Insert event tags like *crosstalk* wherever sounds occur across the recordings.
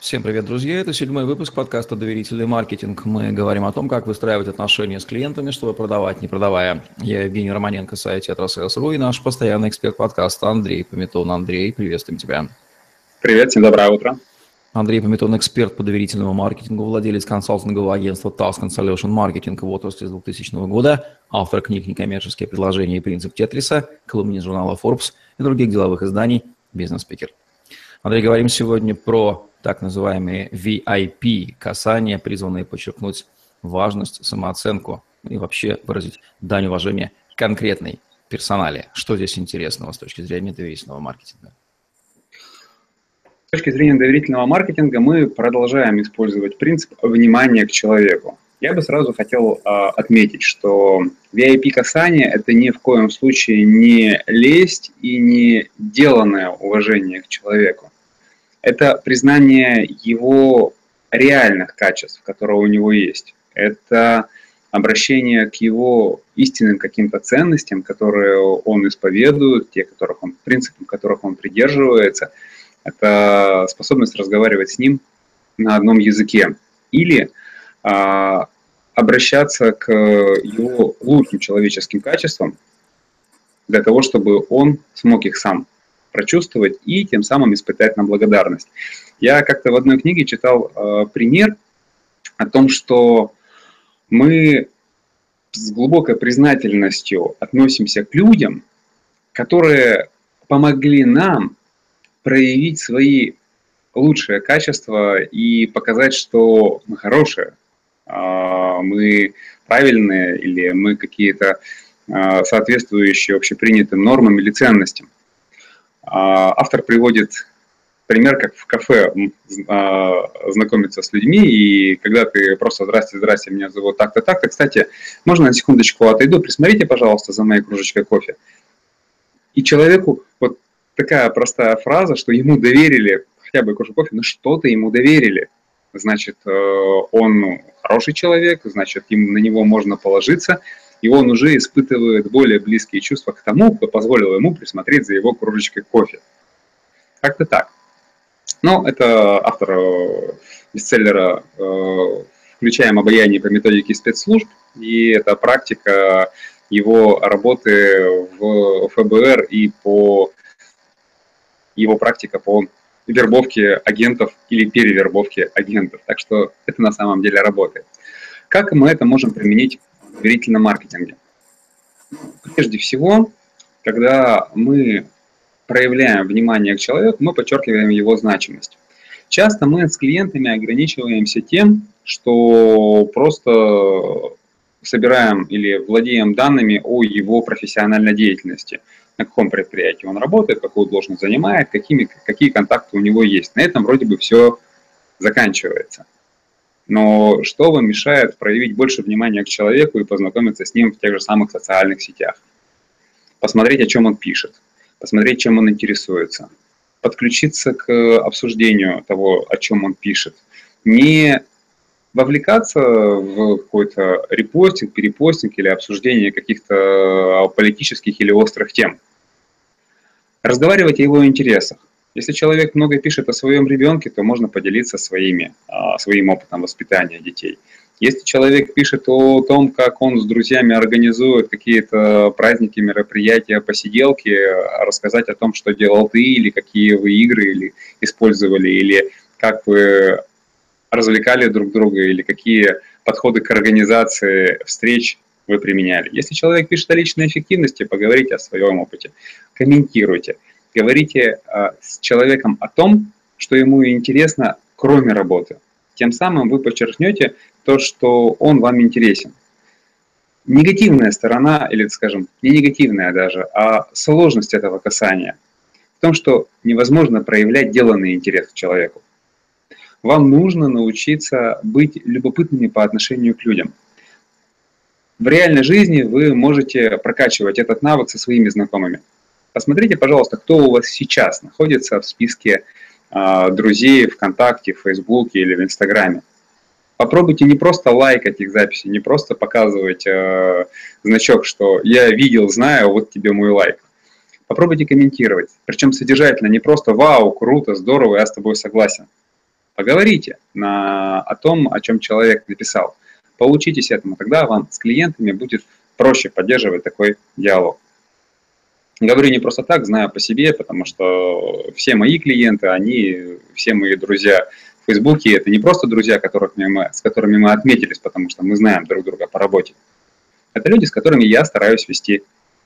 Всем привет, друзья! Это седьмой выпуск подкаста «Доверительный маркетинг». Мы говорим о том, как выстраивать отношения с клиентами, чтобы продавать, не продавая. Я Евгений Романенко, сайт «Тетрасселс.ру» и наш постоянный эксперт подкаста Андрей Пометон. Андрей, приветствуем тебя. Привет, всем доброе утро. Андрей Пометон, эксперт по доверительному маркетингу, владелец консалтингового агентства Task Solution Marketing в отрасли с 2000 года, автор книг «Некоммерческие предложения и принцип Тетриса», колумнист журнала Forbes и других деловых изданий «Бизнес-спикер». Андрей, говорим сегодня про так называемые VIP касания, призванные подчеркнуть важность, самооценку и вообще выразить дань уважения конкретной персонале. Что здесь интересного с точки зрения доверительного маркетинга? С точки зрения доверительного маркетинга мы продолжаем использовать принцип внимания к человеку. Я бы сразу хотел э, отметить, что VIP касание – это ни в коем случае не лесть и не деланное уважение к человеку это признание его реальных качеств, которые у него есть. Это обращение к его истинным каким-то ценностям, которые он исповедует, те, которых он, принципам которых он придерживается. Это способность разговаривать с ним на одном языке. Или а, обращаться к его лучшим человеческим качествам для того, чтобы он смог их сам прочувствовать и тем самым испытать на благодарность. Я как-то в одной книге читал э, пример о том, что мы с глубокой признательностью относимся к людям, которые помогли нам проявить свои лучшие качества и показать, что мы хорошие, а, мы правильные или мы какие-то а, соответствующие общепринятым нормам или ценностям. А, автор приводит пример, как в кафе а, знакомиться с людьми, и когда ты просто «Здрасте, здрасте, меня зовут так-то, так-то». Кстати, можно на секундочку отойду, присмотрите, пожалуйста, за моей кружечкой кофе. И человеку вот такая простая фраза, что ему доверили хотя бы кружку кофе, но что-то ему доверили. Значит, э, он хороший человек, значит, им, на него можно положиться – и он уже испытывает более близкие чувства к тому, кто позволил ему присмотреть за его кружечкой кофе. Как-то так. Но это автор э, бестселлера э, «Включаем обаяние по методике спецслужб», и это практика его работы в ФБР и по его практика по вербовке агентов или перевербовке агентов. Так что это на самом деле работает. Как мы это можем применить доверительном маркетинге? Прежде всего, когда мы проявляем внимание к человеку, мы подчеркиваем его значимость. Часто мы с клиентами ограничиваемся тем, что просто собираем или владеем данными о его профессиональной деятельности, на каком предприятии он работает, какую должность занимает, какими, какие контакты у него есть. На этом вроде бы все заканчивается. Но что вам мешает проявить больше внимания к человеку и познакомиться с ним в тех же самых социальных сетях? Посмотреть, о чем он пишет, посмотреть, чем он интересуется, подключиться к обсуждению того, о чем он пишет. Не вовлекаться в какой-то репостинг, перепостинг или обсуждение каких-то политических или острых тем. Разговаривать о его интересах. Если человек много пишет о своем ребенке, то можно поделиться своими, а, своим опытом воспитания детей. Если человек пишет о том, как он с друзьями организует какие-то праздники, мероприятия, посиделки, рассказать о том, что делал ты, или какие вы игры или использовали, или как вы развлекали друг друга, или какие подходы к организации встреч вы применяли. Если человек пишет о личной эффективности, поговорите о своем опыте, комментируйте – говорите а, с человеком о том, что ему интересно, кроме работы. Тем самым вы подчеркнете то, что он вам интересен. Негативная сторона, или, скажем, не негативная даже, а сложность этого касания в том, что невозможно проявлять деланный интерес к человеку. Вам нужно научиться быть любопытными по отношению к людям. В реальной жизни вы можете прокачивать этот навык со своими знакомыми. Посмотрите, пожалуйста, кто у вас сейчас находится в списке э, друзей ВКонтакте, Фейсбуке или в Инстаграме. Попробуйте не просто лайкать их записи, не просто показывать э, значок, что я видел, знаю, вот тебе мой лайк. Попробуйте комментировать, причем содержательно, не просто «Вау, круто, здорово, я с тобой согласен». Поговорите на, о том, о чем человек написал. Поучитесь этому, тогда вам с клиентами будет проще поддерживать такой диалог. Говорю не просто так, знаю по себе, потому что все мои клиенты, они, все мои друзья в Фейсбуке, это не просто друзья, которых мы, с которыми мы отметились, потому что мы знаем друг друга по работе. Это люди, с которыми я стараюсь вести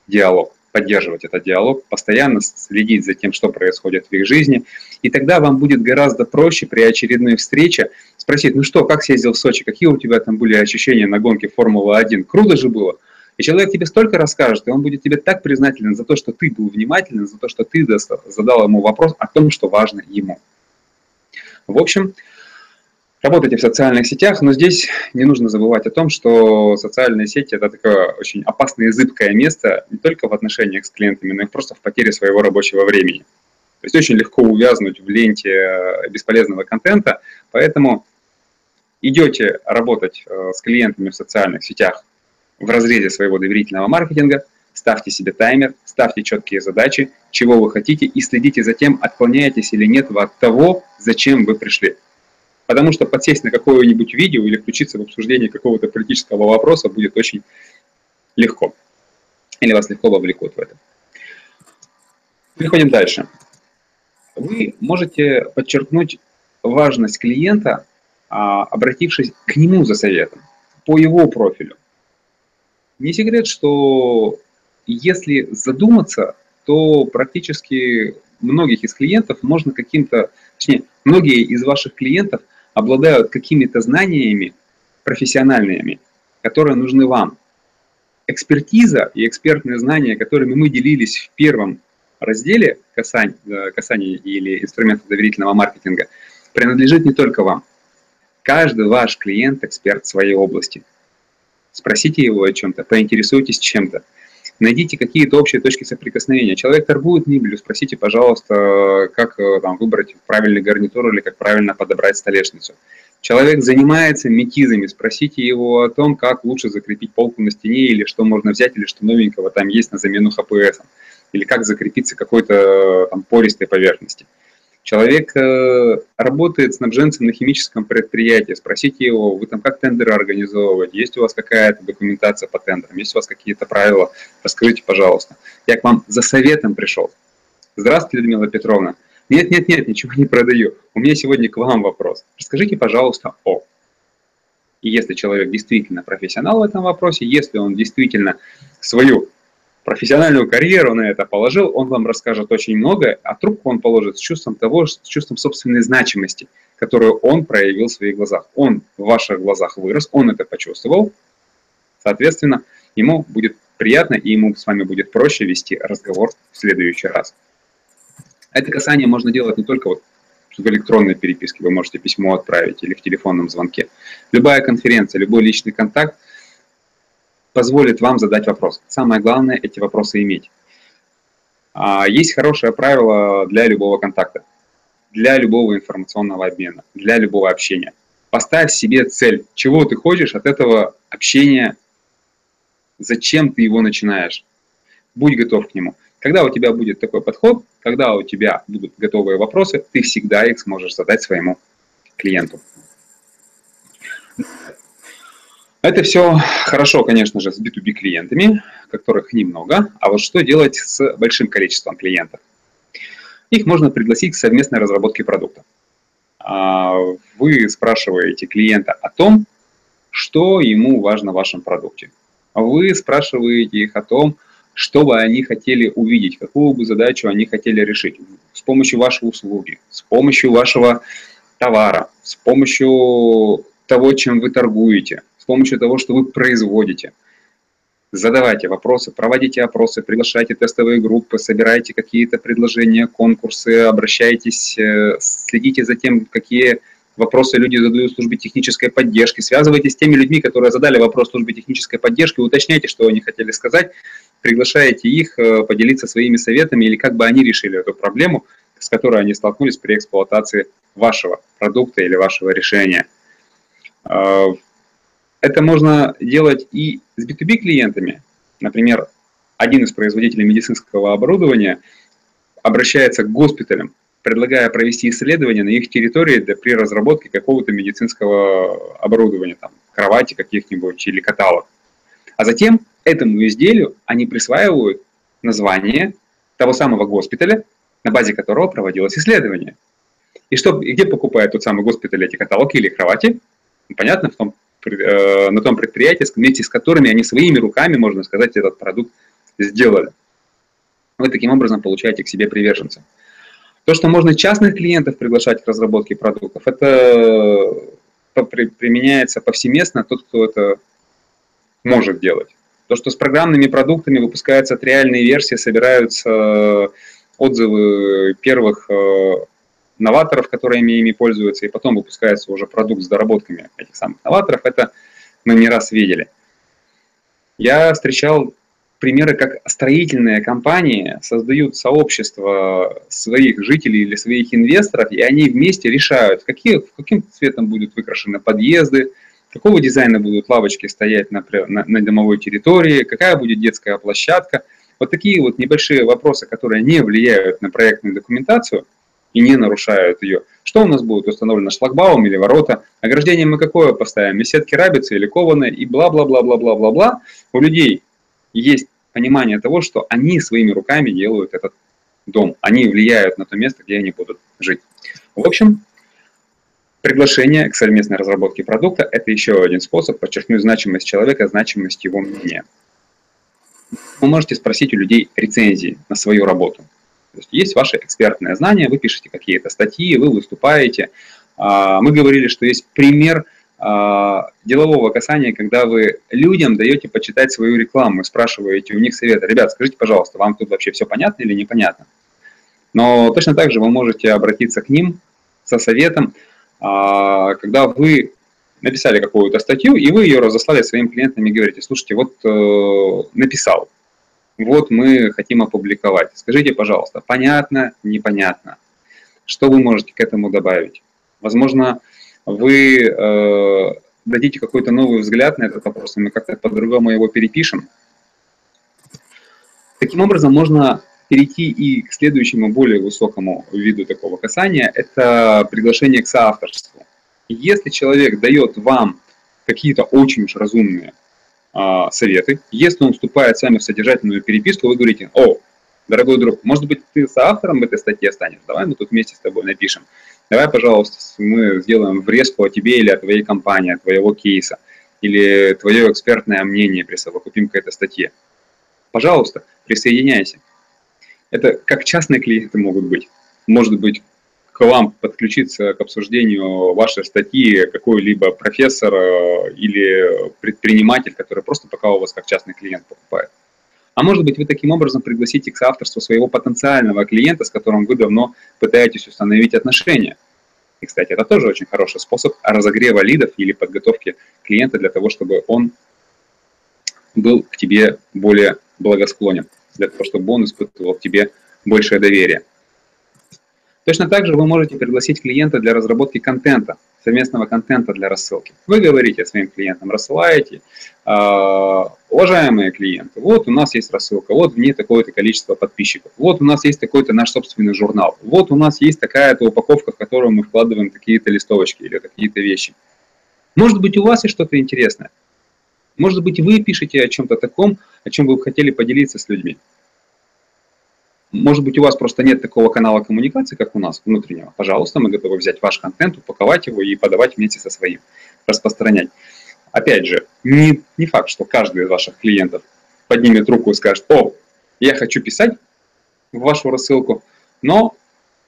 диалог, поддерживать этот диалог, постоянно следить за тем, что происходит в их жизни. И тогда вам будет гораздо проще при очередной встрече спросить, ну что, как съездил в Сочи, какие у тебя там были ощущения на гонке Формулы-1? Круто же было? И человек тебе столько расскажет, и он будет тебе так признателен за то, что ты был внимателен, за то, что ты задал ему вопрос о том, что важно ему. В общем, работайте в социальных сетях, но здесь не нужно забывать о том, что социальные сети – это такое очень опасное и зыбкое место не только в отношениях с клиентами, но и просто в потере своего рабочего времени. То есть очень легко увязнуть в ленте бесполезного контента, поэтому идете работать э, с клиентами в социальных сетях в разрезе своего доверительного маркетинга, ставьте себе таймер, ставьте четкие задачи, чего вы хотите, и следите за тем, отклоняетесь или нет вы от того, зачем вы пришли. Потому что подсесть на какое-нибудь видео или включиться в обсуждение какого-то политического вопроса будет очень легко. Или вас легко вовлекут в это. Переходим дальше. Вы можете подчеркнуть важность клиента, а, обратившись к нему за советом, по его профилю. Не секрет, что если задуматься, то практически многих из клиентов можно каким-то, точнее, многие из ваших клиентов обладают какими-то знаниями профессиональными, которые нужны вам. Экспертиза и экспертные знания, которыми мы делились в первом разделе касаний, э, касаний или инструментов доверительного маркетинга, принадлежит не только вам. Каждый ваш клиент – эксперт в своей области – Спросите его о чем-то, поинтересуйтесь чем-то. Найдите какие-то общие точки соприкосновения. Человек торгует мебелью, спросите, пожалуйста, как э, там, выбрать правильный гарнитур или как правильно подобрать столешницу. Человек занимается метизами, спросите его о том, как лучше закрепить полку на стене, или что можно взять, или что новенького там есть на замену ХПС, или как закрепиться какой-то э, там пористой поверхности. Человек э, работает снабженцем на химическом предприятии, спросите его, вы там как тендеры организовываете, есть у вас какая-то документация по тендерам, есть у вас какие-то правила, расскажите, пожалуйста. Я к вам за советом пришел. Здравствуйте, Людмила Петровна. Нет, нет, нет, ничего не продаю. У меня сегодня к вам вопрос. Расскажите, пожалуйста, о. И если человек действительно профессионал в этом вопросе, если он действительно свою профессиональную карьеру на это положил, он вам расскажет очень много, а трубку он положит с чувством того, с чувством собственной значимости, которую он проявил в своих глазах. Он в ваших глазах вырос, он это почувствовал, соответственно, ему будет приятно и ему с вами будет проще вести разговор в следующий раз. Это касание можно делать не только вот в электронной переписке, вы можете письмо отправить или в телефонном звонке. Любая конференция, любой личный контакт – позволит вам задать вопрос. Самое главное – эти вопросы иметь. А, есть хорошее правило для любого контакта, для любого информационного обмена, для любого общения. Поставь себе цель, чего ты хочешь от этого общения, зачем ты его начинаешь. Будь готов к нему. Когда у тебя будет такой подход, когда у тебя будут готовые вопросы, ты всегда их сможешь задать своему клиенту. Это все хорошо, конечно же, с B2B клиентами, которых немного. А вот что делать с большим количеством клиентов? Их можно пригласить к совместной разработке продукта. А, вы спрашиваете клиента о том, что ему важно в вашем продукте. Вы спрашиваете их о том, что бы они хотели увидеть, какую бы задачу они хотели решить с помощью вашей услуги, с помощью вашего товара, с помощью того, чем вы торгуете – с помощью того, что вы производите. Задавайте вопросы, проводите опросы, приглашайте тестовые группы, собирайте какие-то предложения, конкурсы, обращайтесь, э, следите за тем, какие вопросы люди задают службе технической поддержки, связывайтесь с теми людьми, которые задали вопрос службе технической поддержки, уточняйте, что они хотели сказать, приглашаете их э, поделиться своими советами или как бы они решили эту проблему, с которой они столкнулись при эксплуатации вашего продукта или вашего решения. Это можно делать и с B2B клиентами. Например, один из производителей медицинского оборудования обращается к госпиталям предлагая провести исследование на их территории для, при разработке какого-то медицинского оборудования, там, кровати каких-нибудь или каталог. А затем этому изделию они присваивают название того самого госпиталя, на базе которого проводилось исследование. И, что, и где покупает тот самый госпиталь эти каталоги или кровати? Ну, понятно, в том, на том предприятии, вместе с которыми они своими руками, можно сказать, этот продукт сделали. Вы таким образом получаете к себе приверженцев. То, что можно частных клиентов приглашать к разработке продуктов, это применяется повсеместно тот, кто это может делать. То, что с программными продуктами выпускаются триальные версии, собираются отзывы первых э, новаторов, которыми ими пользуются, и потом выпускается уже продукт с доработками этих самых новаторов, это мы не раз видели. Я встречал примеры, как строительные компании создают сообщество своих жителей или своих инвесторов, и они вместе решают, какие, каким цветом будут выкрашены подъезды, какого дизайна будут лавочки стоять на, на, на домовой территории, какая будет детская площадка. Вот такие вот небольшие вопросы, которые не влияют на проектную документацию и не нарушают ее. Что у нас будет установлено, шлагбаум или ворота? Ограждение мы какое поставим? Сетки рабицы или кованые? И бла-бла-бла-бла-бла-бла-бла. У людей есть понимание того, что они своими руками делают этот дом. Они влияют на то место, где они будут жить. В общем, Приглашение к совместной разработке продукта – это еще один способ подчеркнуть значимость человека, значимость его мнения. Вы можете спросить у людей рецензии на свою работу. То есть, есть ваше экспертное знание, вы пишете какие-то статьи, вы выступаете. А, мы говорили, что есть пример а, делового касания, когда вы людям даете почитать свою рекламу, спрашиваете у них совета. Ребят, скажите, пожалуйста, вам тут вообще все понятно или непонятно? Но точно так же вы можете обратиться к ним со советом, а, когда вы написали какую-то статью, и вы ее разослали своим клиентам и говорите, слушайте, вот э, написал, вот мы хотим опубликовать. Скажите, пожалуйста, понятно, непонятно? Что вы можете к этому добавить? Возможно, вы э, дадите какой-то новый взгляд на этот вопрос, и мы как-то по-другому его перепишем. Таким образом, можно перейти и к следующему, более высокому виду такого касания, это приглашение к соавторству. Если человек дает вам какие-то очень уж разумные а, советы, если он вступает с вами в содержательную переписку, вы говорите, о, дорогой друг, может быть, ты соавтором этой статьи станешь, давай мы тут вместе с тобой напишем. Давай, пожалуйста, мы сделаем врезку о тебе или о твоей компании, о твоего кейса, или твое экспертное мнение присовокупим к этой статье. Пожалуйста, присоединяйся. Это как частные клиенты могут быть. Может быть, к вам подключиться к обсуждению вашей статьи какой-либо профессор э, или предприниматель, который просто пока у вас как частный клиент покупает. А может быть, вы таким образом пригласите к соавторству своего потенциального клиента, с которым вы давно пытаетесь установить отношения. И, кстати, это тоже очень хороший способ разогрева лидов или подготовки клиента для того, чтобы он был к тебе более благосклонен для того, чтобы он испытывал к тебе большее доверие. Точно так же вы можете пригласить клиента для разработки контента, совместного контента для рассылки. Вы говорите своим клиентам, рассылаете, «А, уважаемые клиенты, вот у нас есть рассылка, вот в ней такое-то количество подписчиков, вот у нас есть такой-то наш собственный журнал, вот у нас есть такая-то упаковка, в которую мы вкладываем какие-то листовочки или какие-то вещи. Может быть, у вас есть что-то интересное. Может быть, вы пишете о чем-то таком, о чем вы хотели поделиться с людьми. Может быть, у вас просто нет такого канала коммуникации, как у нас, внутреннего. Пожалуйста, мы готовы взять ваш контент, упаковать его и подавать вместе со своим, распространять. Опять же, не, не факт, что каждый из ваших клиентов поднимет руку и скажет, о, я хочу писать в вашу рассылку, но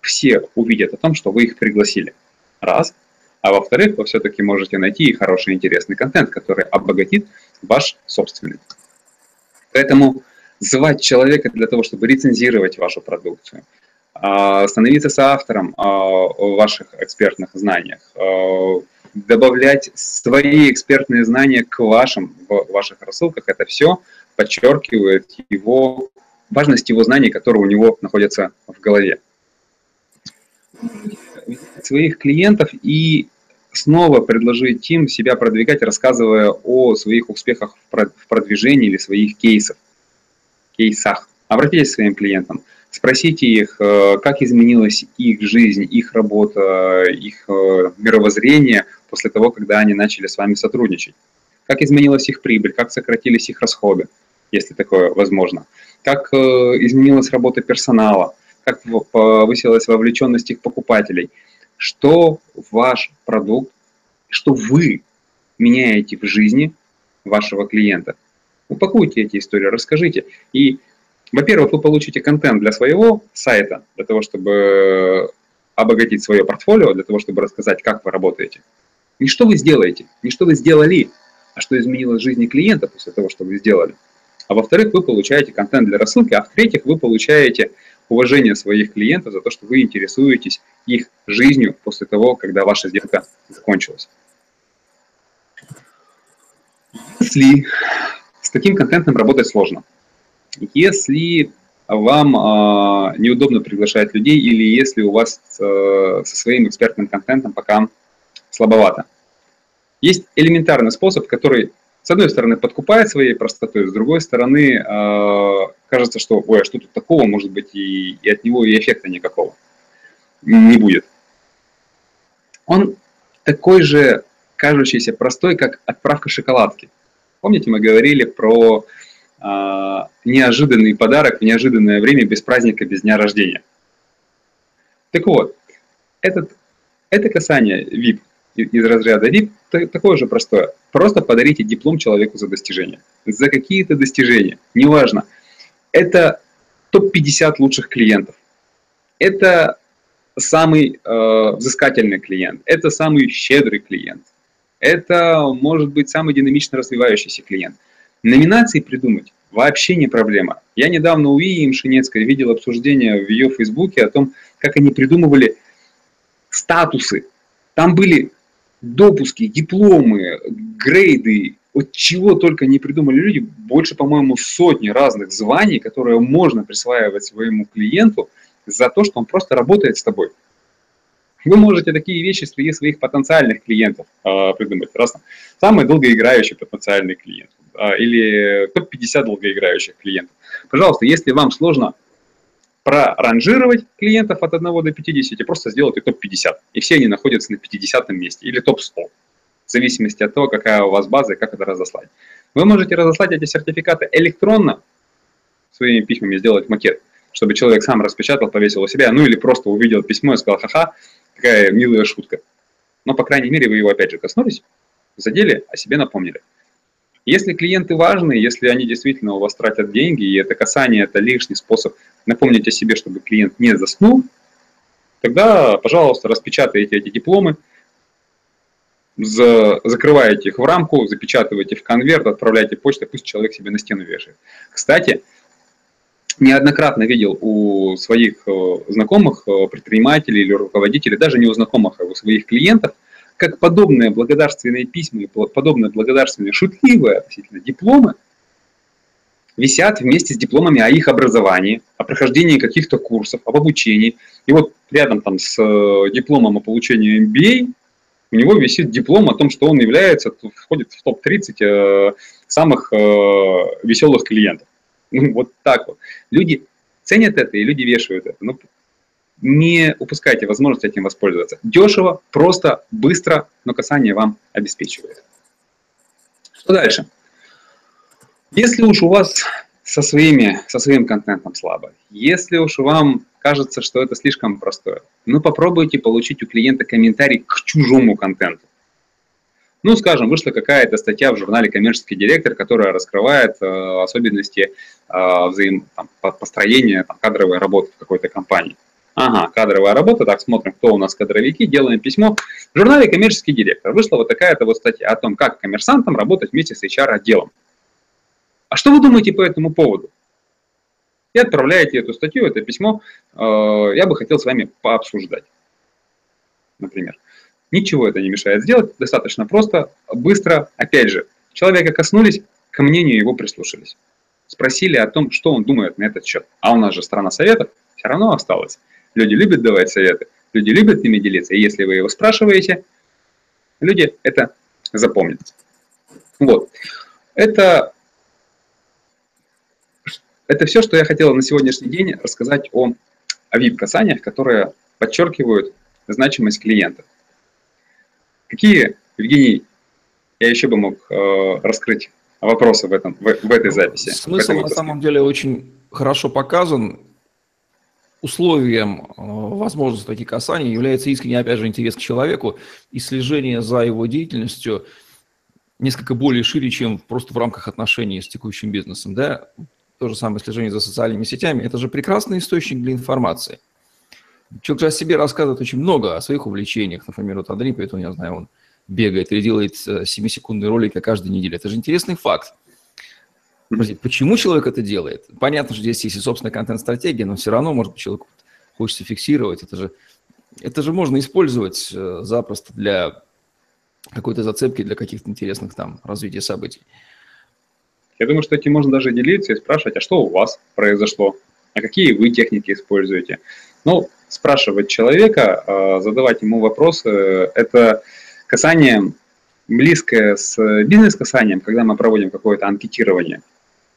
все увидят о том, что вы их пригласили. Раз. А во-вторых, вы все-таки можете найти хороший интересный контент, который обогатит ваш собственный. Поэтому звать человека для того, чтобы рецензировать вашу продукцию, а, становиться соавтором а, в ваших экспертных знаниях, а, добавлять свои экспертные знания к вашим, в ваших рассылках, это все подчеркивает его, важность его знаний, которые у него находятся в голове. Своих клиентов и снова предложить им себя продвигать, рассказывая о своих успехах в продвижении или своих кейсах. Кейсах. Обратитесь к своим клиентам, Спросите их, э, как изменилась их жизнь, их работа, их э, мировоззрение после того, когда они начали с вами сотрудничать. Как изменилась их прибыль, как сократились их расходы, если такое возможно. Как э, изменилась работа персонала, как повысилась вовлеченность их покупателей. Что ваш продукт, что вы меняете в жизни вашего клиента. Упакуйте эти истории, расскажите. И во-первых, вы получите контент для своего сайта, для того, чтобы обогатить свое портфолио, для того, чтобы рассказать, как вы работаете. Не что вы сделаете, не что вы сделали, а что изменилось в жизни клиента после того, что вы сделали. А во-вторых, вы получаете контент для рассылки, а в-третьих, вы получаете уважение своих клиентов за то, что вы интересуетесь их жизнью после того, когда ваша сделка закончилась. Если с таким контентом работать сложно – если вам э, неудобно приглашать людей или если у вас э, со своим экспертным контентом пока слабовато. Есть элементарный способ, который, с одной стороны, подкупает своей простотой, с другой стороны, э, кажется, что, ой, а что тут такого, может быть, и, и от него и эффекта никакого не будет. Он такой же кажущийся простой, как отправка шоколадки. Помните, мы говорили про а, неожиданный подарок в неожиданное время, без праздника, без дня рождения. Так вот, этот, это касание VIP из разряда VIP такое же простое. Просто подарите диплом человеку за достижения. За какие-то достижения, неважно. Это топ-50 лучших клиентов. Это самый э, взыскательный клиент. Это самый щедрый клиент. Это может быть самый динамично развивающийся клиент. Номинации придумать вообще не проблема. Я недавно у Ии Мшинецкой видел обсуждение в ее фейсбуке о том, как они придумывали статусы. Там были допуски, дипломы, грейды, от чего только не придумали люди, больше, по-моему, сотни разных званий, которые можно присваивать своему клиенту за то, что он просто работает с тобой. Вы можете такие вещи среди своих потенциальных клиентов э, придумать. Раз, самый долгоиграющий потенциальный клиент э, или топ-50 долгоиграющих клиентов. Пожалуйста, если вам сложно проранжировать клиентов от 1 до 50, просто сделайте топ-50. И все они находятся на 50 месте или топ-100, в зависимости от того, какая у вас база и как это разослать. Вы можете разослать эти сертификаты электронно, своими письмами сделать макет, чтобы человек сам распечатал, повесил у себя, ну или просто увидел письмо и сказал, ха-ха, Какая милая шутка. Но, по крайней мере, вы его опять же коснулись, задели, о себе напомнили. Если клиенты важны, если они действительно у вас тратят деньги, и это касание, это лишний способ напомнить о себе, чтобы клиент не заснул, тогда, пожалуйста, распечатайте эти дипломы, за, закрываете их в рамку, запечатываете в конверт, отправляйте почтой, пусть человек себе на стену вешает. Кстати, неоднократно видел у своих э, знакомых э, предпринимателей или руководителей, даже не у знакомых, а у своих клиентов, как подобные благодарственные письма подобные благодарственные шутливые относительно дипломы висят вместе с дипломами о их образовании, о прохождении каких-то курсов, об обучении. И вот рядом там с э, дипломом о получении MBA у него висит диплом о том, что он является, входит в топ-30 самых веселых клиентов. Вот так вот. Люди ценят это, и люди вешают это. Ну, не упускайте возможность этим воспользоваться. Дешево, просто, быстро, но касание вам обеспечивает. Что дальше? Если уж у вас со, своими, со своим контентом слабо, если уж вам кажется, что это слишком простое, ну попробуйте получить у клиента комментарий к чужому контенту. Ну, скажем, вышла какая-то статья в журнале «Коммерческий директор», которая раскрывает э, особенности взаим, там, построения там, кадровой работы в какой-то компании. Ага, кадровая работа, так, смотрим, кто у нас кадровики, делаем письмо. В журнале «Коммерческий директор» вышла вот такая-то вот статья о том, как коммерсантам работать вместе с HR-отделом. А что вы думаете по этому поводу? И отправляете эту статью, это письмо, э, я бы хотел с вами пообсуждать, например. Ничего это не мешает сделать, достаточно просто, быстро. Опять же, человека коснулись, к мнению его прислушались. Спросили о том, что он думает на этот счет. А у нас же страна советов все равно осталась. Люди любят давать советы, люди любят ими делиться. И если вы его спрашиваете, люди это запомнят. Вот. Это это все, что я хотел на сегодняшний день рассказать о, о VIP-касаниях, которые подчеркивают значимость клиента. Какие, Евгений, я еще бы мог э, раскрыть вопросы в, этом, в, в этой записи? Смысл на самом деле очень хорошо показан. Условием э, возможности таких касаний является искренний, опять же, интерес к человеку и слежение за его деятельностью несколько более шире, чем просто в рамках отношений с текущим бизнесом. Да? То же самое слежение за социальными сетями. Это же прекрасный источник для информации. Человек же о себе рассказывает очень много, о своих увлечениях. Например, вот Андрей Петров, я знаю, он бегает или делает 7-секундные э, ролики каждую неделю. Это же интересный факт. Почему человек это делает? Понятно, что здесь есть и собственная контент-стратегия, но все равно, может быть, человек хочется фиксировать. Это же, это же можно использовать э, запросто для какой-то зацепки, для каких-то интересных там развития событий. Я думаю, что этим можно даже делиться и спрашивать, а что у вас произошло, а какие вы техники используете. Ну, спрашивать человека, а, задавать ему вопросы, это касание близкое с бизнес-касанием, когда мы проводим какое-то анкетирование.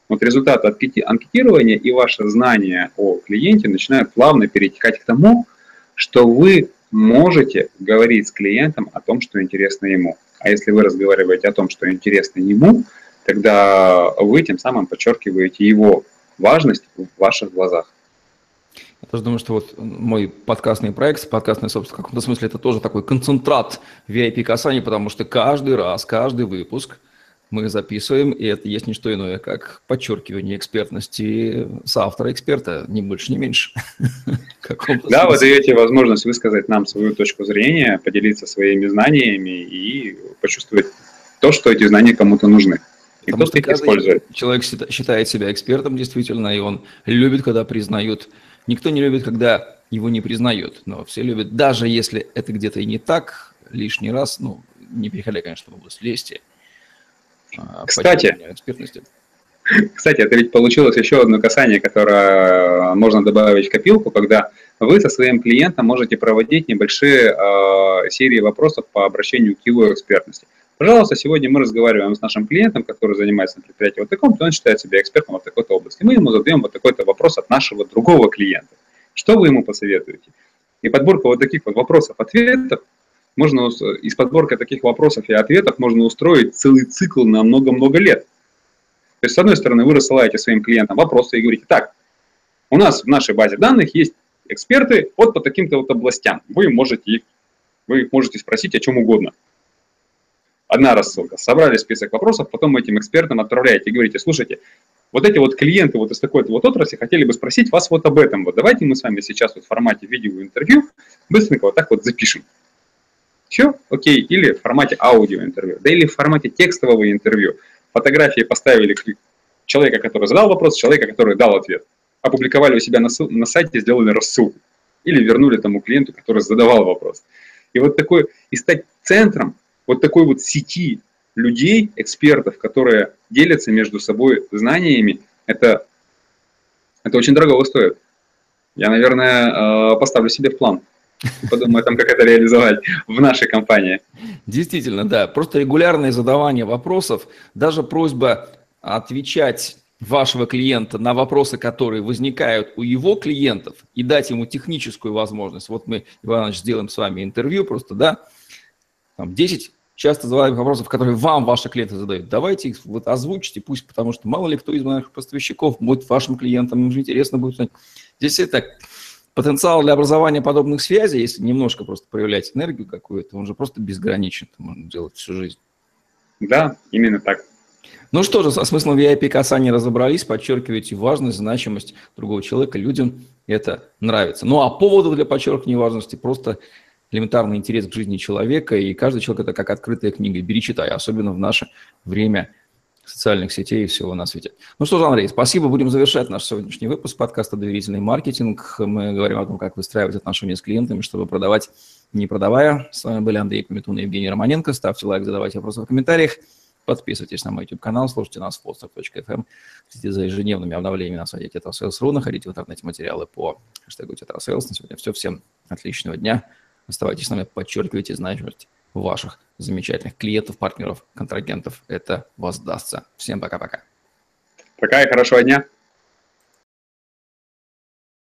Вот результат анкетирования и ваше знание о клиенте начинают плавно перетекать к тому, что вы можете говорить с клиентом о том, что интересно ему. А если вы разговариваете о том, что интересно ему, тогда вы тем самым подчеркиваете его важность в ваших глазах. Я тоже думаю, что вот мой подкастный проект, подкастный, собственно, в каком-то смысле это тоже такой концентрат VIP касаний, потому что каждый раз, каждый выпуск мы записываем, и это есть не что иное, как подчеркивание экспертности соавтора эксперта, ни больше, ни меньше. *laughs* Да, вы даете возможность высказать нам свою точку зрения, поделиться своими знаниями и почувствовать то, что эти знания кому-то нужны. И Потому кто их использует. Человек считает себя экспертом действительно, и он любит, когда признают Никто не любит, когда его не признают, но все любят, даже если это где-то и не так, лишний раз, ну, не переходя, конечно, в область лести. А, кстати, экспертности. Кстати, это ведь получилось еще одно касание, которое можно добавить в копилку, когда вы со своим клиентом можете проводить небольшие э, серии вопросов по обращению к его экспертности. Пожалуйста, сегодня мы разговариваем с нашим клиентом, который занимается на предприятии вот таком, то он считает себя экспертом в такой-то области. Мы ему задаем вот такой-то вопрос от нашего другого клиента. Что вы ему посоветуете? И подборка вот таких вот вопросов-ответов, можно, из подборки таких вопросов и ответов можно устроить целый цикл на много-много лет. То есть, с одной стороны, вы рассылаете своим клиентам вопросы и говорите, так, у нас в нашей базе данных есть эксперты вот по таким-то вот областям. Вы можете их, вы можете спросить о чем угодно. Одна рассылка. Собрали список вопросов, потом этим экспертам отправляете и говорите, слушайте, вот эти вот клиенты вот из такой-то вот отрасли хотели бы спросить вас вот об этом. Вот давайте мы с вами сейчас вот в формате видеоинтервью быстренько вот так вот запишем. Все, окей, или в формате аудиоинтервью, да или в формате текстового интервью. Фотографии поставили человека, который задал вопрос, человека, который дал ответ. Опубликовали у себя на, на сайте, сделали рассылку. Или вернули тому клиенту, который задавал вопрос. И вот такой, и стать центром вот такой вот сети людей, экспертов, которые делятся между собой знаниями, это, это очень дорого стоит. Я, наверное, э, поставлю себе в план. Подумаю о том, как это реализовать в нашей компании. Действительно, да. Просто регулярное задавание вопросов, даже просьба отвечать вашего клиента на вопросы, которые возникают у его клиентов, и дать ему техническую возможность. Вот мы, Иван Иванович, сделаем с вами интервью просто, да, там 10 часто задаваемых вопросов, которые вам ваши клиенты задают. Давайте их вот озвучите, пусть, потому что мало ли кто из моих поставщиков будет вашим клиентом, им же интересно будет узнать. Здесь это потенциал для образования подобных связей, если немножко просто проявлять энергию какую-то, он же просто безграничен, это можно делать всю жизнь. Да, именно так. Ну что же, со смыслом VIP касания разобрались, подчеркиваете важность, значимость другого человека, людям это нравится. Ну а поводов для подчеркивания важности просто элементарный интерес к жизни человека, и каждый человек – это как открытая книга. Бери, читай, особенно в наше время социальных сетей и всего на свете. Ну что ж, Андрей, спасибо. Будем завершать наш сегодняшний выпуск подкаста «Доверительный маркетинг». Мы говорим о том, как выстраивать отношения с клиентами, чтобы продавать, не продавая. С вами были Андрей Кометун и Евгений Романенко. Ставьте лайк, задавайте вопросы в комментариях. Подписывайтесь на мой YouTube-канал, слушайте нас в podstock.fm, следите за ежедневными обновлениями на сайте tetrasales.ru, находите в интернете материалы по хэштегу tetrasales. На сегодня все. Всем отличного дня. Оставайтесь с нами, подчеркивайте значимость ваших замечательных клиентов, партнеров, контрагентов. Это воздастся. Всем пока-пока. Пока и хорошего дня.